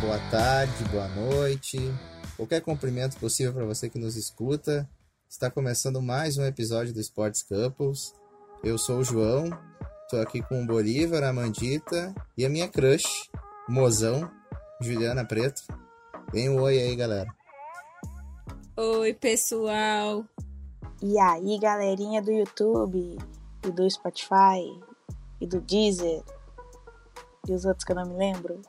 boa tarde, boa noite, qualquer cumprimento possível para você que nos escuta. Está começando mais um episódio do Sports Couples. Eu sou o João, estou aqui com o Bolívar, a Mandita e a minha crush, mozão, Juliana Preto. Vem um oi aí, galera. Oi, pessoal. E aí, galerinha do YouTube, e do Spotify, e do Deezer, e os outros que eu não me lembro.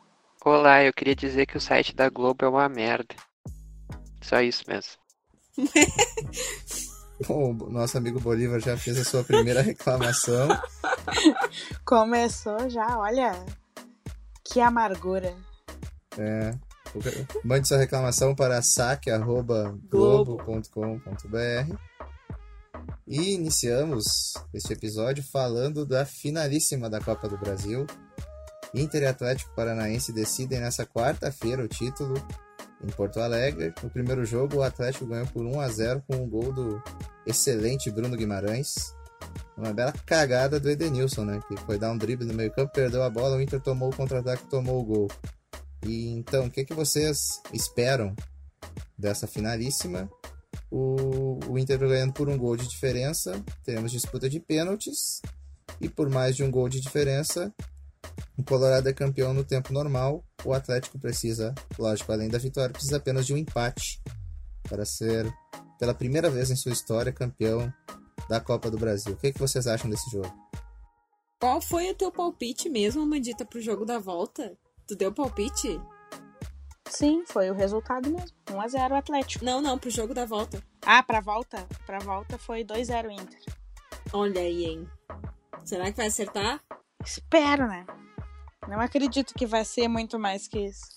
Olá, eu queria dizer que o site da Globo é uma merda. Só isso mesmo. Bom, o nosso amigo Bolívar já fez a sua primeira reclamação. Começou já, olha. Que amargura. É. Mande sua reclamação para saque.globo.com.br. E iniciamos este episódio falando da finalíssima da Copa do Brasil. Inter e Atlético Paranaense decidem nessa quarta-feira o título em Porto Alegre. No primeiro jogo, o Atlético ganhou por 1 a 0 com o um gol do excelente Bruno Guimarães. Uma bela cagada do Edenilson, né? Que foi dar um drible no meio-campo, perdeu a bola, o Inter tomou o contra-ataque e tomou o gol. E então, o que, que vocês esperam dessa finalíssima? O, o Inter ganhando por um gol de diferença, teremos disputa de pênaltis, e por mais de um gol de diferença, o Colorado é campeão no tempo normal. O Atlético precisa, lógico, além da vitória, precisa apenas de um empate para ser, pela primeira vez em sua história, campeão da Copa do Brasil. O que, que vocês acham desse jogo? Qual foi o teu palpite mesmo, Amandita, pro jogo da volta? Tu deu palpite? Sim, foi o resultado mesmo. 1x0 Atlético. Não, não, pro jogo da volta. Ah, pra volta? Pra volta foi 2x0 Inter. Olha aí, hein? Será que vai acertar? Espero, né? Não acredito que vai ser muito mais que isso.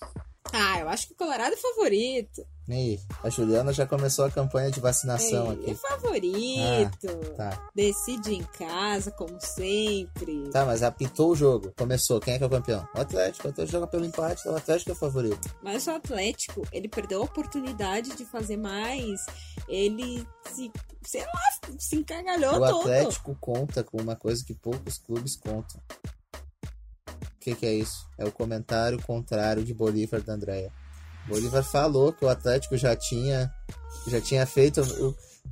Ah, eu acho que o Colorado é favorito. E a Juliana já começou a campanha de vacinação Ei, aqui. É favorito. Ah, tá. Decide em casa, como sempre. Tá, mas apitou o jogo. Começou. Quem é que é o campeão? O Atlético. O Atlético joga pelo empate, então o Atlético é o favorito. Mas o Atlético, ele perdeu a oportunidade de fazer mais. Ele se, sei lá, se encagalhou o todo. Atlético conta com uma coisa que poucos clubes contam. O que, que é isso? É o comentário contrário de Bolívar da Andréia. Bolívar falou que o Atlético já tinha já tinha feito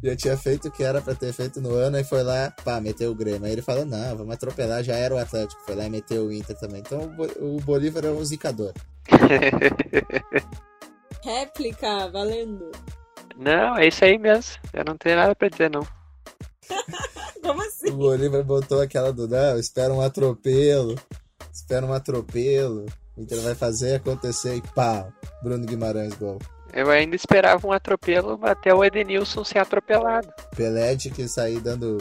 já tinha feito o que era para ter feito no ano e foi lá, pá, meteu o Grêmio. Aí ele falou: "Não, vamos atropelar, já era o Atlético". Foi lá e meteu o Inter também. Então o Bolívar é um zicador. Réplica, valendo. Não, é isso aí mesmo. Eu não tenho nada pra dizer, não. Como assim? O Bolívar botou aquela do não, espera um atropelo. Espera um atropelo. O Inter vai fazer acontecer e pá, Bruno Guimarães gol. Eu ainda esperava um atropelo até o Edenilson ser atropelado. Pelé de que sair dando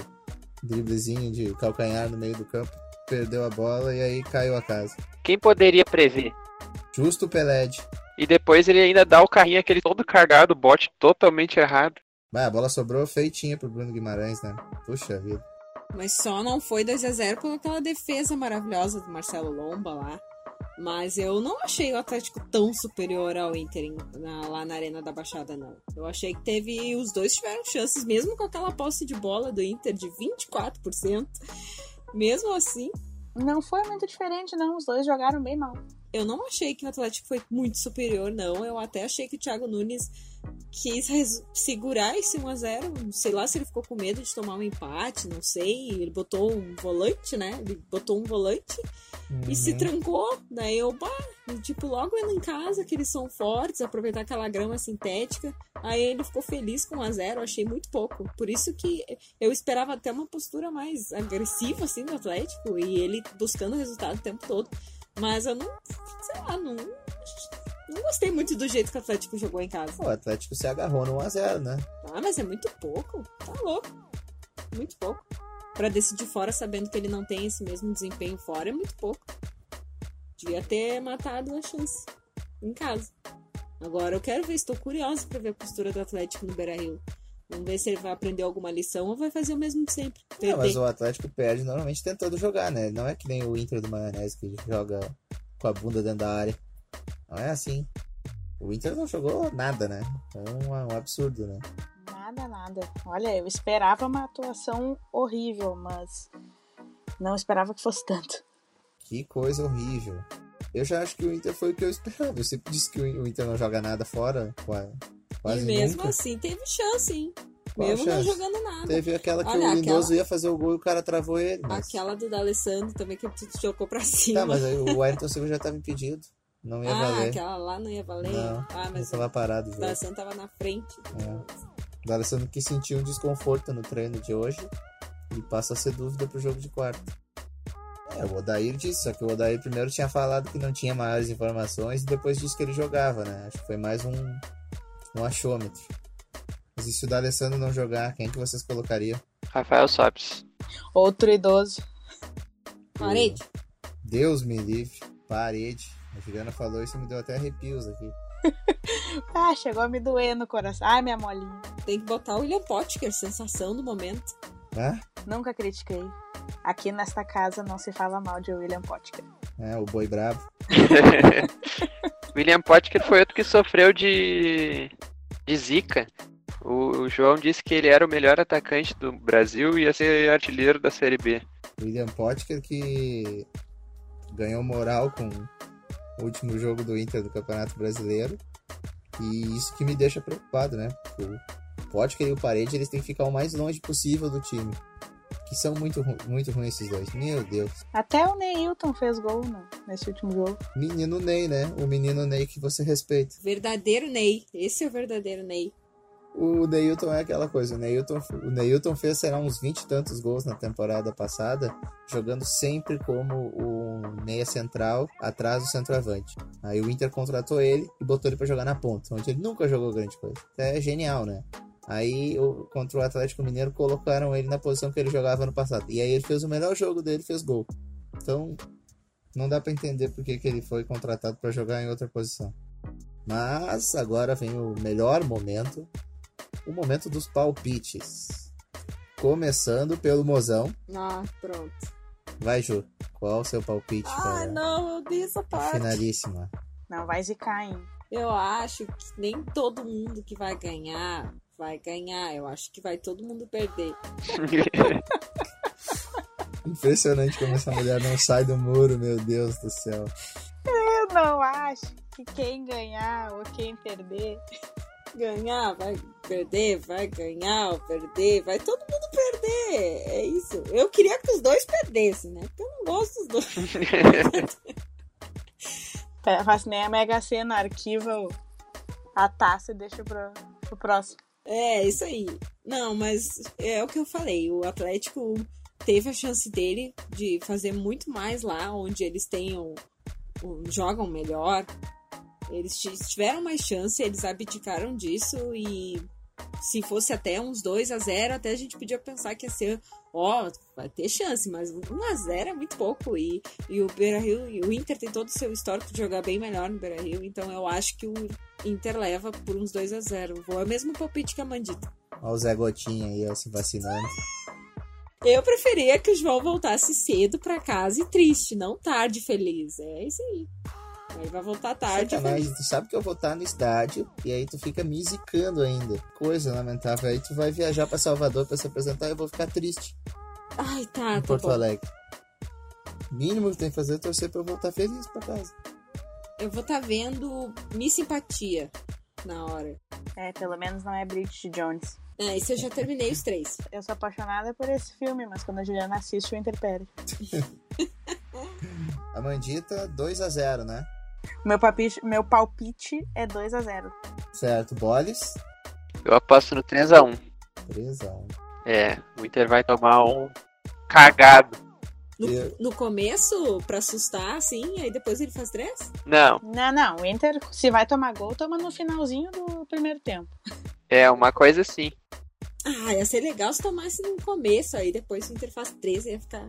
driblezinho de calcanhar no meio do campo, perdeu a bola e aí caiu a casa. Quem poderia prever? Justo o Pelé. E depois ele ainda dá o carrinho aquele todo cargado, bote totalmente errado. Bah, a bola sobrou feitinha pro Bruno Guimarães, né? Puxa vida. Mas só não foi 2 a 0 por aquela defesa maravilhosa do Marcelo Lomba lá. Mas eu não achei o Atlético tão superior ao Inter na, lá na Arena da Baixada, não. Eu achei que teve. Os dois tiveram chances, mesmo com aquela posse de bola do Inter de 24%. Mesmo assim. Não foi muito diferente, não. Os dois jogaram bem mal. Eu não achei que o Atlético foi muito superior, não. Eu até achei que o Thiago Nunes quis segurar esse 1x0. Sei lá se ele ficou com medo de tomar um empate, não sei. Ele botou um volante, né? Ele botou um volante uhum. e se trancou. Daí eu, bah, tipo, logo indo em casa, que eles são fortes, aproveitar aquela grama sintética. Aí ele ficou feliz com 1x0, achei muito pouco. Por isso que eu esperava até uma postura mais agressiva, assim, do Atlético. E ele buscando resultado o tempo todo. Mas eu não, sei lá, não, não gostei muito do jeito que o Atlético jogou em casa. O Atlético se agarrou no 1x0, né? Ah, mas é muito pouco. Tá louco. Muito pouco. Pra decidir fora sabendo que ele não tem esse mesmo desempenho fora é muito pouco. Devia ter matado a chance em casa. Agora eu quero ver, estou curiosa para ver a postura do Atlético no Beira Rio. Vamos ver se ele vai aprender alguma lição ou vai fazer o mesmo de sempre. Não, mas o Atlético perde normalmente tentando jogar, né? Não é que nem o Inter do Maionese que joga com a bunda dentro da área. Não é assim. O Inter não jogou nada, né? É um, um absurdo, né? Nada, nada. Olha, eu esperava uma atuação horrível, mas não esperava que fosse tanto. Que coisa horrível. Eu já acho que o Inter foi o que eu esperava. Eu sempre disse que o Inter não joga nada fora, qua- quase e mesmo nunca. assim teve chance, hein? Qual mesmo não jogando nada. Teve aquela que Olha, o Lindoso aquela- ia fazer o gol e o cara travou ele. Mas... Aquela do D'Alessandro também que tu jogou pra cima. Tá, mas aí o Ayrton Silva já tava impedido. Não ia ah, valer. aquela lá não ia valer? Não, ah, mas Tava parado o. D'Alessandro tava na frente. O D'Alessandro que sentiu um desconforto no treino de hoje e passa a ser dúvida pro jogo de quarta. É, o Odair disse, só que o Odair primeiro tinha falado que não tinha maiores informações e depois disse que ele jogava, né? Acho que foi mais um, um achômetro. Mas e se o D'Alessandro não jogar, quem que vocês colocariam? Rafael Sobis. Outro idoso. Parede. Deus me livre, parede. A Juliana falou isso e me deu até arrepios aqui. Ah, chegou a me doer no coração. Ai, minha molinha. Tem que botar o William Potker, sensação do momento. Ah, Nunca critiquei. Aqui nesta casa não se fala mal de William Potker. É, o boi bravo. William Potker foi outro que sofreu de, de zica. O, o João disse que ele era o melhor atacante do Brasil e ia ser artilheiro da Série B. William Potker que ganhou moral com o último jogo do Inter do Campeonato Brasileiro. E isso que me deixa preocupado, né? Porque o Potker e o Parede eles têm que ficar o mais longe possível do time. Que são muito, ru- muito ruins esses dois. Meu Deus. Até o Neilton fez gol no- nesse último jogo. Menino Ney, né? O menino Ney que você respeita. Verdadeiro Ney. Esse é o verdadeiro Ney. O Neilton é aquela coisa. O Neilton, o Neilton fez, será, uns 20 e tantos gols na temporada passada, jogando sempre como o meia central atrás do centroavante. Aí o Inter contratou ele e botou ele pra jogar na ponta, onde ele nunca jogou grande coisa. É genial, né? Aí, o- contra o Atlético Mineiro, colocaram ele na posição que ele jogava no passado. E aí ele fez o melhor jogo dele, fez gol. Então, não dá pra entender por que, que ele foi contratado pra jogar em outra posição. Mas agora vem o melhor momento, o momento dos palpites. Começando pelo mozão. Ah, pronto. Vai, Ju. Qual o seu palpite Ah, para não, eu dei essa parte. finalíssima? Não vai zicar, hein? Eu acho que nem todo mundo que vai ganhar vai ganhar. Eu acho que vai todo mundo perder. Impressionante como essa mulher não sai do muro, meu Deus do céu. Eu não acho que quem ganhar ou quem perder. Ganhar, vai perder, vai ganhar ou perder, vai todo mundo perder. É isso. Eu queria que os dois perdessem, né? Porque eu não gosto dos dois. Faço nem a Mega Sena, arquiva a taça e deixa pro, pro próximo. É, isso aí. Não, mas é o que eu falei. O Atlético teve a chance dele de fazer muito mais lá, onde eles tenham. jogam melhor. Eles ti- tiveram mais chance, eles abdicaram disso e se fosse até uns 2 a 0 até a gente podia pensar que ia ser, ó, vai ter chance, mas 1 a 0 é muito pouco e, e o Beira-Rio, e o Inter tem todo o seu histórico de jogar bem melhor no Beira-Rio, então eu acho que o Inter leva por uns 2 a 0 Vou é o mesmo palpite que a Mandita. Olha o Zé Gotinha aí, ó, se vacinando. Eu preferia que o João voltasse cedo pra casa e triste, não tarde feliz. É isso aí. Aí vai voltar tarde Sacanagem, feliz. tu sabe que eu vou estar no estádio e aí tu fica me zicando ainda. Coisa lamentável. Aí tu vai viajar pra Salvador pra se apresentar e eu vou ficar triste Ai, tá, em tá Porto bom. Alegre. Mínimo que tem que fazer é torcer pra eu voltar feliz pra casa. Eu vou estar vendo Miss Simpatia na hora. É, pelo menos não é Bridget Jones. É, isso eu já terminei os três. Eu sou apaixonada por esse filme, mas quando a Juliana assiste, o Inter perde. A Mandita, 2 a 0 né? Meu palpite, meu palpite é 2 a 0 Certo, Boles. Eu aposto no 3x1. 3 a 1 É, o Inter vai tomar um cagado. No, Eu- no começo, pra assustar, assim, aí depois ele faz três? Não, Não, não. O Inter, se vai tomar gol, toma no finalzinho do primeiro tempo. é uma coisa assim. Ah, ia ser legal se tomasse no começo, aí depois o Inter faz três, ia ficar.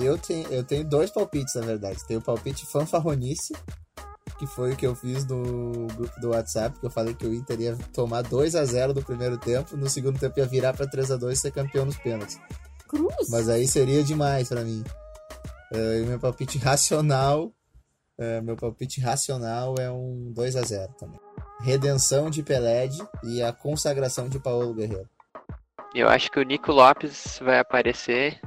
Eu tenho, eu tenho dois palpites, na verdade. Tem o palpite fanfarronice, que foi o que eu fiz no grupo do WhatsApp, que eu falei que o Inter ia tomar 2 a 0 do primeiro tempo, no segundo tempo ia virar pra 3 a 2 e ser campeão nos pênaltis. Cruz? Mas aí seria demais pra mim. O meu palpite racional, é, meu palpite racional é um 2 a 0 também. Redenção de Peled e a consagração de Paulo Guerreiro. Eu acho que o Nico Lopes vai aparecer.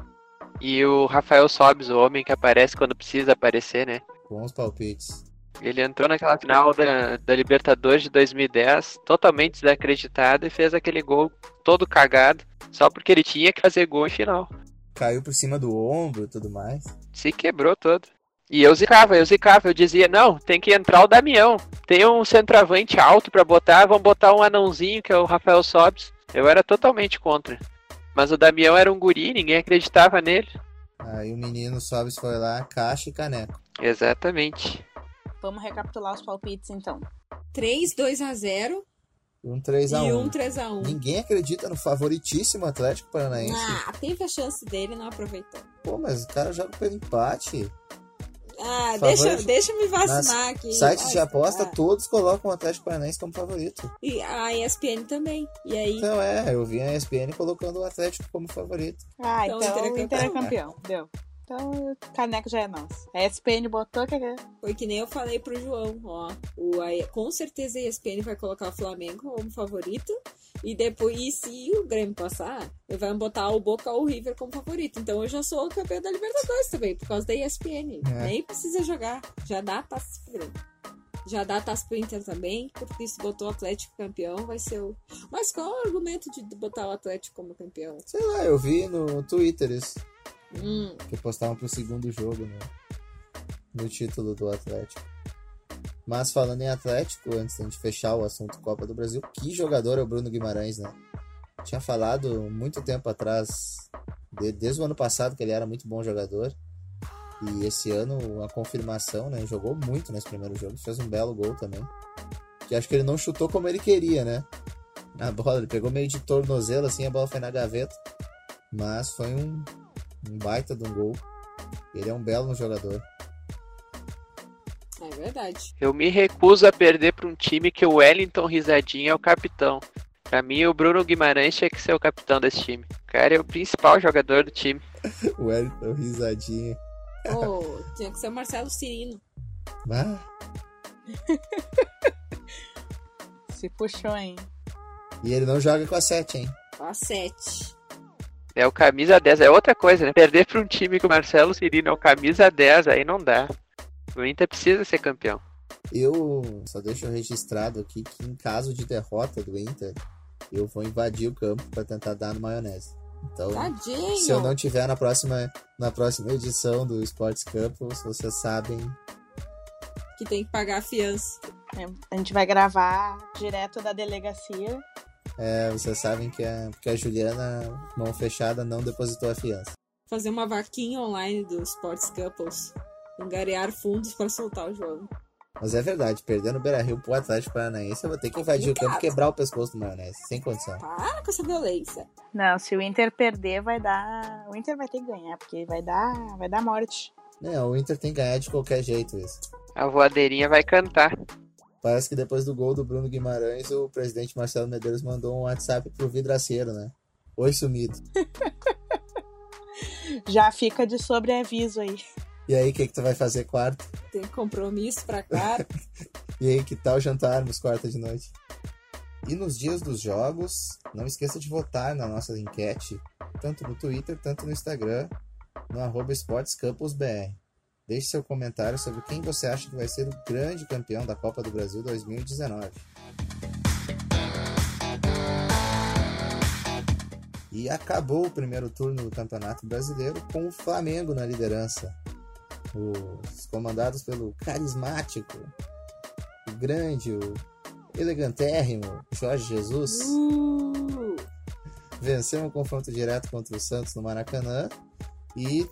E o Rafael Sobis, o homem que aparece quando precisa aparecer, né? Bons palpites. Ele entrou naquela final da, da Libertadores de 2010, totalmente desacreditado, e fez aquele gol todo cagado, só porque ele tinha que fazer gol em final. Caiu por cima do ombro e tudo mais. Se quebrou todo. E eu zicava, eu zicava, eu dizia, não, tem que entrar o Damião. Tem um centroavante alto pra botar, vamos botar um anãozinho, que é o Rafael Sobes. Eu era totalmente contra. Mas o Damião era um guri, ninguém acreditava nele. Aí o menino Sobes foi lá, caixa e caneco. Exatamente. Vamos recapitular os palpites então. 3, 2 a 0 E um 3x1. e um 3 a 1 Ninguém acredita no favoritíssimo Atlético Paranaense. Ah, teve a chance dele e não aproveitou. Pô, mas o cara joga pelo empate. Ah, deixa, deixa eu me vacinar aqui. Sites de aposta, ah. todos colocam o Atlético Paranaense como favorito. E a ESPN também. E aí, Então é, eu vi a ESPN colocando o Atlético como favorito. Ah, Então, então, o Inter é é campeão. Deu. Então o caneco já é nosso. A SPN botou que é. foi que nem eu falei pro João, ó. O, a- com certeza a ESPN vai colocar o Flamengo como favorito. E depois, e se o Grêmio passar, vai botar o Boca ou o River como favorito. Então eu já sou campeão da Libertadores também, por causa da ESPN. É. Nem precisa jogar. Já dá taça pro Grêmio. Já dá taça pro Inter também, porque se botou o Atlético campeão, vai ser o. Mas qual é o argumento de botar o Atlético como campeão? Sei lá, eu vi no Twitter isso. Hum, Que postavam pro segundo jogo no, no título do Atlético. Mas falando em Atlético, antes gente fechar o assunto Copa do Brasil, que jogador é o Bruno Guimarães, né? Tinha falado muito tempo atrás, de- desde o ano passado, que ele era muito bom jogador. E esse ano, a confirmação, né? Jogou muito nesse primeiro jogo, fez um belo gol também. Que acho que ele não chutou como ele queria, né? A bola, ele pegou meio de tornozelo, assim, a bola foi na gaveta. Mas foi um, um baita de um gol. Ele é um belo jogador. Verdade. Eu me recuso a perder para um time que o Wellington Risadinha é o capitão. Pra mim, o Bruno Guimarães tinha que ser o capitão desse time. O cara é o principal jogador do time. O Wellington risadinha. Pô, tinha que ser o Marcelo Cirino. Ah, Se puxou, hein? e ele não joga com a 7, hein? A 7. É o camisa 10, é outra coisa, né? Perder pra um time que o Marcelo Cirino é o camisa 10, aí não dá. O Inter precisa ser campeão. Eu só deixo registrado aqui que em caso de derrota do Inter, eu vou invadir o campo para tentar dar no maionese. Então, Tadinho. se eu não tiver na próxima, na próxima edição do Sports Campus, vocês sabem. Que tem que pagar a fiança. É, A gente vai gravar direto da delegacia. É, vocês sabem que a, que a Juliana, mão fechada, não depositou a fiança. Fazer uma vaquinha online do Sports Couples. Angariar fundos para soltar o jogo. Mas é verdade, perdendo o Beira Rio pro Atlético Paranaense, eu vou ter que invadir o campo e quebrar o pescoço do maionese, sem condição. Para com essa violência. Não, se o Inter perder, vai dar. O Inter vai ter que ganhar, porque vai dar, vai dar morte. Não, o Inter tem que ganhar de qualquer jeito isso. A voadeirinha vai cantar. Parece que depois do gol do Bruno Guimarães, o presidente Marcelo Medeiros mandou um WhatsApp pro vidraceiro, né? Oi, sumido. Já fica de sobreaviso aí. E aí, o que, que tu vai fazer quarta? Tem compromisso pra cá. E aí, que tal jantarmos quarta de noite? E nos dias dos jogos, não esqueça de votar na nossa enquete, tanto no Twitter, tanto no Instagram, no arroba esportescampusbr. Deixe seu comentário sobre quem você acha que vai ser o grande campeão da Copa do Brasil 2019. E acabou o primeiro turno do Campeonato Brasileiro com o Flamengo na liderança. Os comandados pelo carismático, o grande, o elegantérrimo Jorge Jesus Uh, venceu um confronto direto contra o Santos no Maracanã e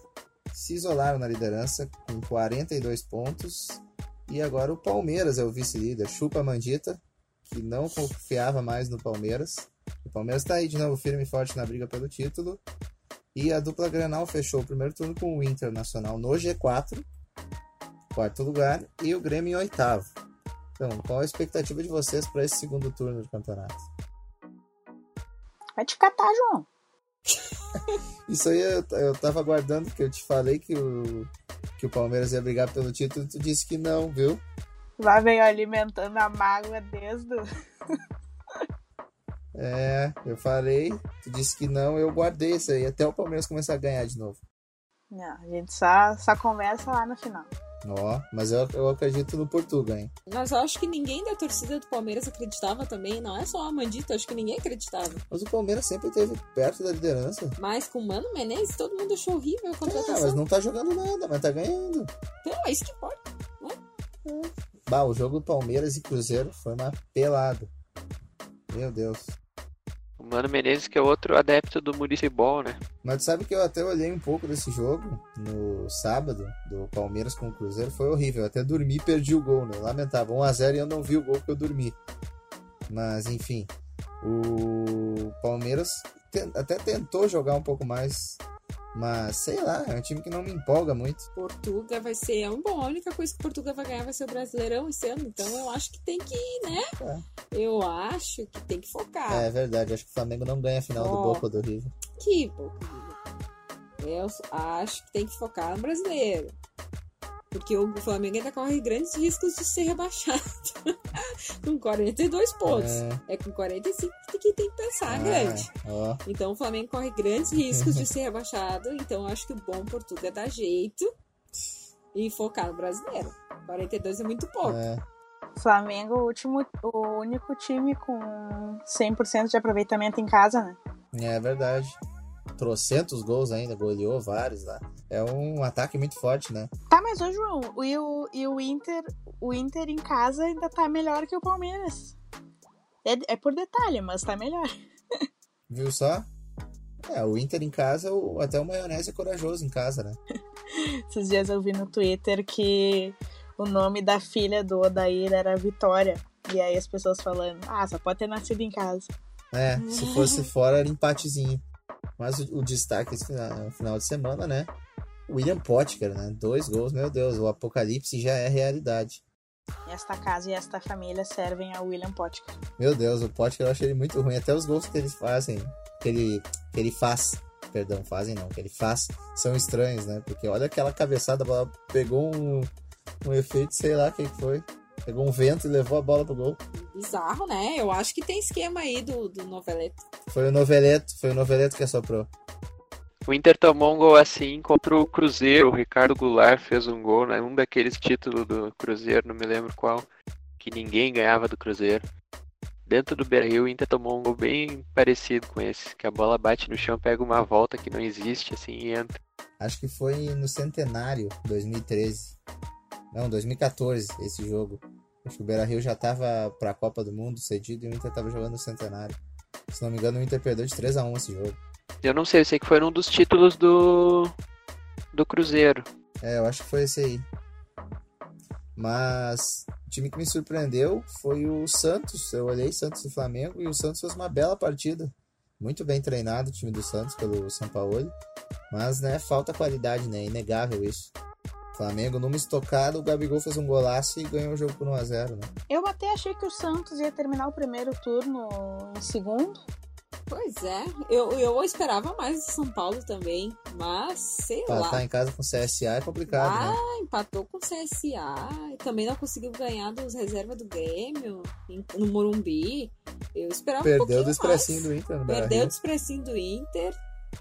se isolaram na liderança com 42 pontos. E agora o Palmeiras é o vice-líder, chupa a Mandita, que não confiava mais no Palmeiras. O Palmeiras está aí de novo firme e forte na briga pelo título. E a dupla Granal fechou o primeiro turno com o Internacional no G4, quarto lugar, e o Grêmio em oitavo. Então, qual a expectativa de vocês para esse segundo turno do campeonato? Vai te catar, João. Isso aí eu, eu tava aguardando, que eu te falei que o, que o Palmeiras ia brigar pelo título, tu disse que não, viu? Lá veio alimentando a mágoa desde. É, eu falei, tu disse que não, eu guardei isso aí, até o Palmeiras começar a ganhar de novo. Não, a gente só, só conversa lá no final. Ó, mas eu, eu acredito no Portugal, hein? Mas eu acho que ninguém da torcida do Palmeiras acreditava também. Não é só a Mandita, acho que ninguém acreditava. Mas o Palmeiras sempre esteve perto da liderança. Mas com o Mano Menezes, todo mundo achou horrível a É, contratação. mas não tá jogando nada, mas tá ganhando. Então, é isso que importa. Bah, o jogo do Palmeiras e Cruzeiro foi uma pelada. Meu Deus. Mano Menezes, que é outro adepto do Municipal, né? Mas sabe que eu até olhei um pouco desse jogo no sábado, do Palmeiras com o Cruzeiro, foi horrível. Eu até dormi e perdi o gol, né? Lamentável. 1x0 e eu não vi o gol porque eu dormi. Mas, enfim. O Palmeiras até tentou jogar um pouco mais. Mas, sei lá, é um time que não me empolga muito. Portugal vai ser. é um Bom, a única coisa que Portugal vai ganhar vai ser o Brasileirão esse ano. Então eu acho que tem que, né? Eu acho que tem que focar. É verdade, acho que o Flamengo não ganha a final do Ó. Boca do River. Que porcaria. Eu acho que tem que focar no brasileiro. Porque o Flamengo ainda corre grandes riscos de ser rebaixado. com 42 pontos. É. É com 45 que tem que pensar Ah, grande. ó. Então o Flamengo corre grandes riscos de ser rebaixado. Então eu acho que o bom Portugal é dar jeito e focar no brasileiro. 42 é muito pouco. É. Flamengo, o, último, o único time com 100% de aproveitamento em casa, né? É verdade. Trocentos gols ainda, goleou vários lá. É um ataque muito forte, né? Tá, mas ô João, e o, e o Inter, o Inter em casa ainda tá melhor que o Palmeiras. É, é por detalhe, mas tá melhor. Viu só? É, o Inter em casa, o- até o Maionese é corajoso em casa, né? Esses dias eu vi no Twitter que o nome da filha do Odair era Vitória. E aí as pessoas falando, ah, só pode ter nascido em casa. É, se fosse fora era empatezinho. Mas o, o destaque esse final, final de semana, né? William Potker, né? Dois gols, meu Deus, o apocalipse já é realidade. Esta casa e esta família servem a William Potker. Meu Deus, o Potker eu achei ele muito ruim. Até os gols que eles fazem, que ele, que ele faz, perdão, fazem não, que ele faz, são estranhos, né? Porque olha aquela cabeçada, pegou um, um efeito, sei lá o que que foi. Pegou um vento e levou a bola pro gol. Bizarro, né? Eu acho que tem esquema aí do, do Noveleto. Foi o Noveleto, foi o Noveleto que assoprou. O Inter tomou um gol assim contra o Cruzeiro. O Ricardo Goulart fez um gol, né? Um daqueles títulos do Cruzeiro, não me lembro qual. Que ninguém ganhava do Cruzeiro. Dentro do Beira-Rio, o Inter tomou um gol bem parecido com esse. Que a bola bate no chão, pega uma volta que não existe, assim, e entra. Acho que foi no Centenário, 2013. Não, 2014, esse jogo. Acho que o Beira Rio já tava pra Copa do Mundo cedido e o Inter tava jogando no Centenário. Se não me engano, o Inter perdeu de 3x1 esse jogo. Eu não sei, eu sei que foi um dos títulos do, do Cruzeiro. É, eu acho que foi esse aí. Mas o time que me surpreendeu foi o Santos. Eu olhei Santos e Flamengo e o Santos fez uma bela partida. Muito bem treinado o time do Santos pelo São Paulo. Mas, né, falta qualidade, né? Inegável isso. Flamengo numa estocada, o Gabigol fez um golaço e ganhou o jogo por 1x0, né? Eu até achei que o Santos ia terminar o primeiro turno em segundo. Pois é, eu, eu esperava mais do São Paulo também, mas sei lá. Empatar em casa com o CSA é complicado, ah, né? empatou com o CSA e também não conseguiu ganhar dos reservas do Grêmio no Morumbi. Eu esperava um Perdeu pouquinho do expressinho mais. do Inter no Perdeu do expressinho do Inter.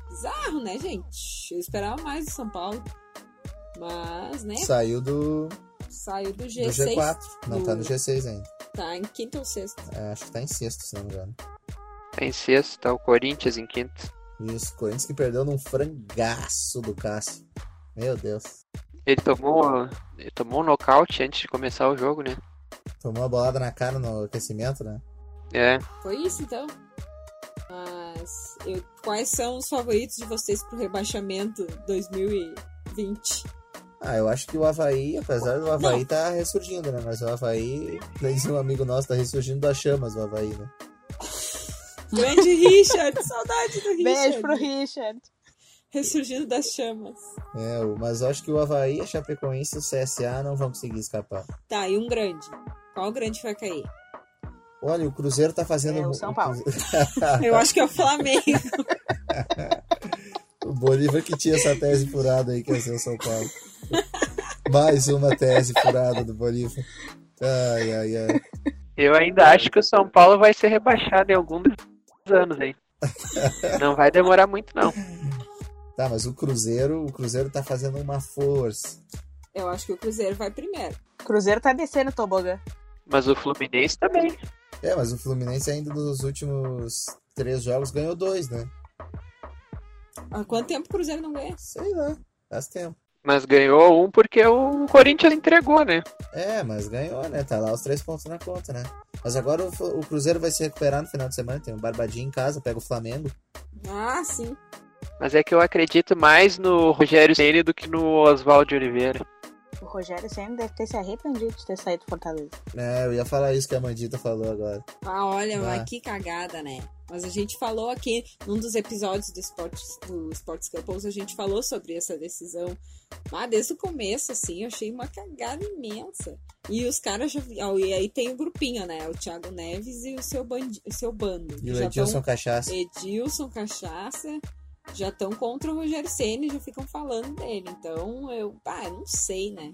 Bizarro, né, gente? Eu esperava mais do São Paulo. Mas, né, Saiu do, saiu do do G6. G4. Não do- tá no G6 ainda. Tá em quinto ou sexto. É, acho que tá em sexto, se não me engano. Tá em sexto, tá o Corinthians em quinto. Isso, Corinthians que perdeu num frangaço do Cássio. Meu Deus. Ele tomou, ele tomou um nocaute antes de começar o jogo, né? Tomou uma bolada na cara no aquecimento, né? É, Foi isso, então. Mas eu- quais são os favoritos de vocês pro rebaixamento 2020? Ah, eu acho que o Havaí, apesar do Havaí tá ressurgindo, né? Mas o Havaí, dizia um amigo nosso, tá ressurgindo das chamas o Havaí, né? Grande Richard, saudade do Richard. Beijo pro Richard. Ressurgindo das chamas. É, o- mas eu acho que o Havaí, a Chapecoense e o CSA não vão conseguir escapar. Tá, e um grande. Qual grande vai cair? Olha, o Cruzeiro tá fazendo. É, o São Paulo. Eu acho que é o Flamengo. o Bolívar que tinha essa tese furada aí, que ia ser o São Paulo. Mais uma tese furada do Bolívar. Ai, ai, ai. eu ainda acho que o São Paulo vai ser rebaixado em algum dos anos aí. Não vai demorar muito, não. Tá, mas o Cruzeiro, o Cruzeiro tá fazendo uma força. Eu acho que o Cruzeiro vai primeiro. O Cruzeiro tá descendo o tobogã. Mas o Fluminense também. É, mas o Fluminense ainda dos últimos três jogos ganhou dois, né? Há quanto tempo o Cruzeiro não ganha? Sei lá, faz tempo. Mas ganhou um porque o Corinthians entregou, né? É, mas ganhou, né? Tá lá os três pontos na conta, né? Mas agora o, o Cruzeiro vai se recuperar no final de semana. Tem um Barbadinho em casa, pega o Flamengo. Ah, sim. Mas é que eu acredito mais no Rogério Ceni do que no Oswaldo Oliveira. O Rogério Senna deve ter se arrependido de ter saído do Fortaleza. É, eu ia falar isso que a Mandita falou agora. Ah, olha, Ah. mas que cagada, né? Mas a gente falou aqui, num dos episódios do Sports, do Sports Couples, a gente falou sobre essa decisão. Ah, desde o começo, assim, eu achei uma cagada imensa. E os caras já. ah, E aí tem o grupinho, né? O Thiago Neves e o seu, bandi, o seu bando. E o Edilson tão- Cachaça. Edilson Cachaça já estão contra o Rogério Ceni, já ficam falando dele. Então, eu, ah, eu não sei, né?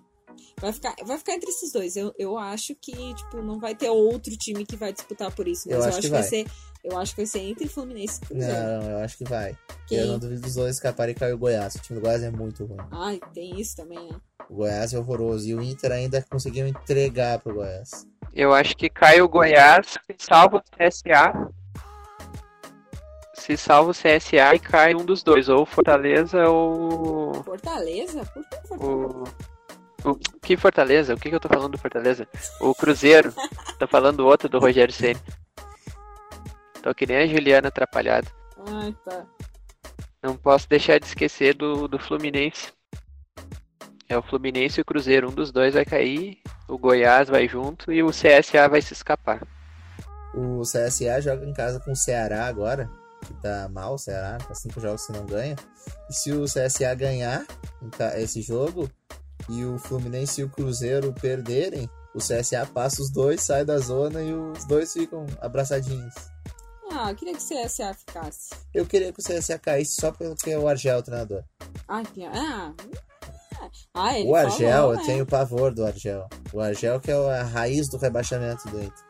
Vai ficar, vai ficar entre esses dois. Eu, eu acho que, tipo, não vai ter outro time que vai disputar por isso. Mas Eu eu, acho que que vai. vai. ser. Eu acho que vai ser entre Fluminense e Cruzeiro. Não, eu acho que vai. Quem? Eu não duvido dos dois escaparem e cair o Goiás. O time do Goiás é muito ruim. Ai, tem isso também, né? O Goiás é horroroso. E o Inter ainda conseguiu entregar pro Goiás. Eu acho que cai o Goiás, se salva o CSA. Se salva o CSA e cai um dos dois, ou Fortaleza ou Fortaleza? Por que Fortaleza? o. o que Fortaleza? O que, que eu tô falando do Fortaleza? O Cruzeiro. tô falando do outro do Rogério Ceni. Tô que nem a Juliana atrapalhada. Ai, tá. Não posso deixar de esquecer do, do Fluminense. É o Fluminense e o Cruzeiro. Um dos dois vai cair, o Goiás vai junto e o CSA vai se escapar. O CSA joga em casa com o Ceará agora. Que tá mal o Ceará, tá cinco jogos que não ganha. E se o CSA ganhar ca- esse jogo e o Fluminense e o Cruzeiro perderem, o CSA passa os dois, sai da zona e os dois ficam abraçadinhos. Ah, eu queria que o CSA ficasse. Eu queria que o CSA caísse só porque é o Argel o treinador. Ai, que. Ah. Ah, ele o Argel, falou, eu né? tenho pavor do Argel. O Argel que é a raiz do rebaixamento do Inter.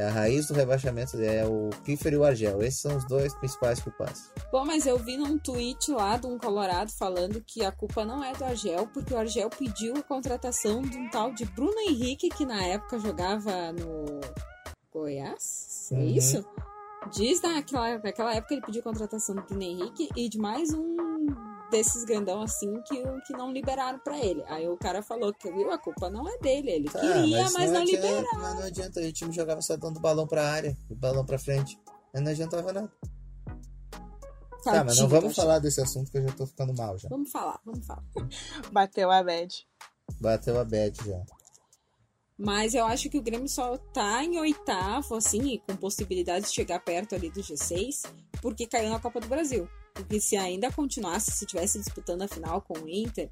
A raiz do rebaixamento, é o Kiefer e o Argel. Esses são os dois principais culpados. Bom, mas eu vi num tweet lá de um Colorado falando que a culpa não é do Argel, porque o Argel pediu a contratação de um tal de Bruno Henrique, que na época jogava no Goiás. É Uhum. isso? Diz naquela, naquela época ele pediu a contratação do Bruno Henrique e de mais um desses grandão assim que, que não liberaram pra ele. Aí o cara falou que viu, a culpa não é dele, ele Tá, queria, mas, não, adianta, liberaram. mas não adianta, o time jogava só dando balão pra área, o balão pra frente. Mas não adiantava nada. Tá, mas não vamos falar desse assunto que eu já tô ficando mal já. Vamos falar, vamos falar. Bateu a bad. Bateu a bad já. Mas eu acho que o Grêmio só tá em oitavo, assim, com possibilidade de chegar perto ali do G6, porque caiu na Copa do Brasil. Porque se ainda continuasse, se tivesse disputando a final com o Inter,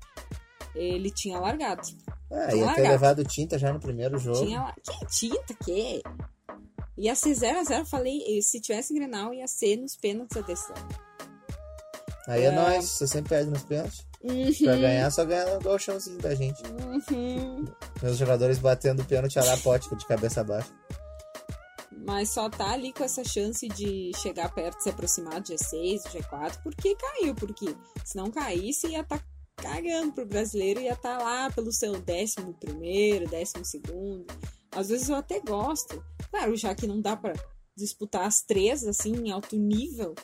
ele tinha largado. Ah, Tinha ia ter largado. levado tinta já no primeiro jogo. Tinha. Que tinta, que? Ia ser 0x0, falei, se tivesse Grenal, ia ser nos pênaltis a decisão. Aí é É. nóis, você sempre perde nos pênaltis. Pra ganhar, só ganha no golchãozinho da gente. Uhum. Meus jogadores batendo pênalti a de cabeça baixa. Mas só tá ali com essa chance de chegar perto, se aproximar do G6, do G4, porque caiu. Porque se não caísse, ia estar tá cagando pro brasileiro, ia estar tá lá pelo seu décimo primeiro, décimo segundo. Às vezes eu até gosto. Claro, já que não dá pra disputar as três, assim, em alto nível.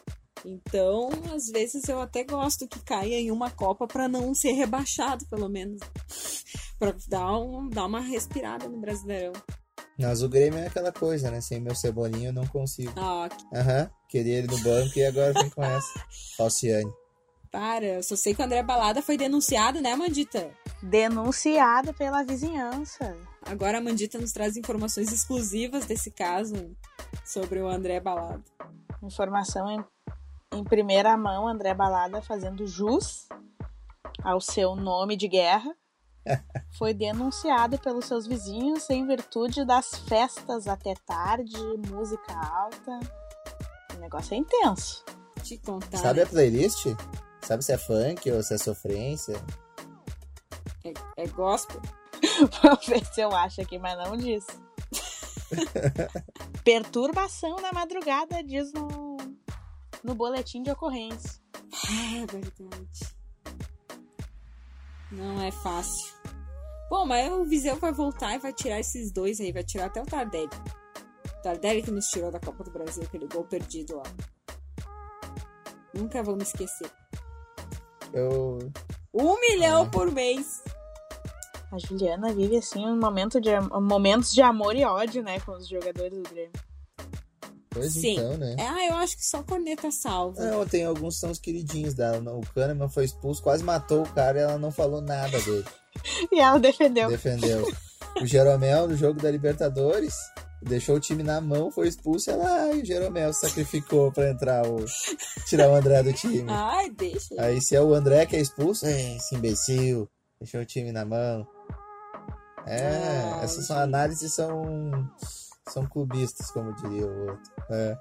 Então, às vezes eu até gosto que caia em uma Copa pra não ser rebaixado, pelo menos. pra dar, um, dar uma respirada no Brasileirão. Mas o Grêmio é aquela coisa, né? Sem meu cebolinho eu não consigo. Ah, Aham, queria ele no banco e agora vem com essa. Falciane. Para, eu só sei que o André Balada foi denunciado, né, Mandita? Denunciada pela vizinhança. Agora a Mandita nos traz informações exclusivas desse caso sobre o André Balada. Informação em, em primeira mão, André Balada fazendo jus ao seu nome de guerra. Foi denunciado pelos seus vizinhos em virtude das festas até tarde, música alta. O negócio é intenso. Te contar. Sabe né? a playlist? Sabe se é funk ou se é sofrência? É, é gospel. Vou ver se eu acho aqui, mas não diz. Perturbação na madrugada, diz no, no boletim de ocorrência. Ah, verdade. Não é fácil. Bom, mas o Viseu vai voltar e vai tirar esses dois aí, vai tirar até o Tardelli. Tardelli que nos tirou da Copa do Brasil, aquele gol perdido lá. Nunca vou me esquecer. Eu. Um milhão por mês. A Juliana vive assim um momento de momentos de amor e ódio, né, com os jogadores do Grêmio. Pois Sim. então, né? É, ah, eu acho que só corneta salva. Não, tem alguns que são os queridinhos dela. O Kahneman foi expulso, quase matou o cara e ela não falou nada dele. E ela defendeu. Defendeu. O Jeromel, no jogo da Libertadores, deixou o time na mão, foi expulso. Ela, ai, o Jeromel sacrificou pra entrar o. tirar o André do time. Ai, deixa. Aí se é o André que é expulso, é, esse imbecil, deixou o time na mão. É, Ai, essas são análises são são clubistas, como diria o outro. É.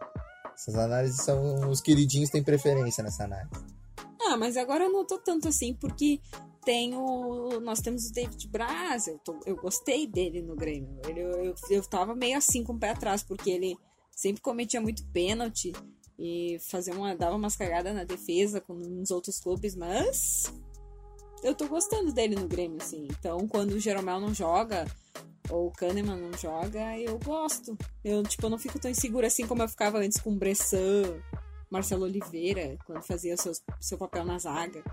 Essas análises são os queridinhos têm preferência nessa análise. Ah, mas agora eu não tô tanto assim, porque tem o. Nós temos o David Braz, eu, tô- eu gostei dele no Grêmio. Ele, eu, eu, tava meio assim com o pé atrás, porque ele sempre cometia muito pênalti e fazia uma, dava umas cagadas na defesa com nos outros clubes, mas eu tô gostando dele no Grêmio, assim. Então, quando o Jeromel não joga, ou o Kahneman não joga, eu gosto. Eu, tipo, eu não fico tão insegura assim como eu ficava antes com o Bressan, Marcelo Oliveira, quando fazia seu, seu papel na zaga.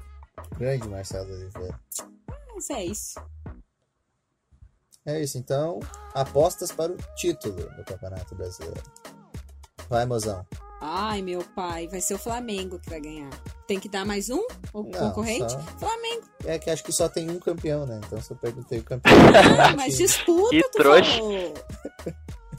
Grande Marcelo Oliveira. Mas é isso. É isso, então, apostas para o título do Campeonato Brasileiro. Vai, mozão. Ai, meu pai, vai ser o Flamengo que vai ganhar. Tem que dar mais um? O Não, concorrente? só- Flamengo. É que acho que só tem um campeão, né? Então se eu perguntei o campeão. Ah, mas disputa, Que tu trouxa. falou.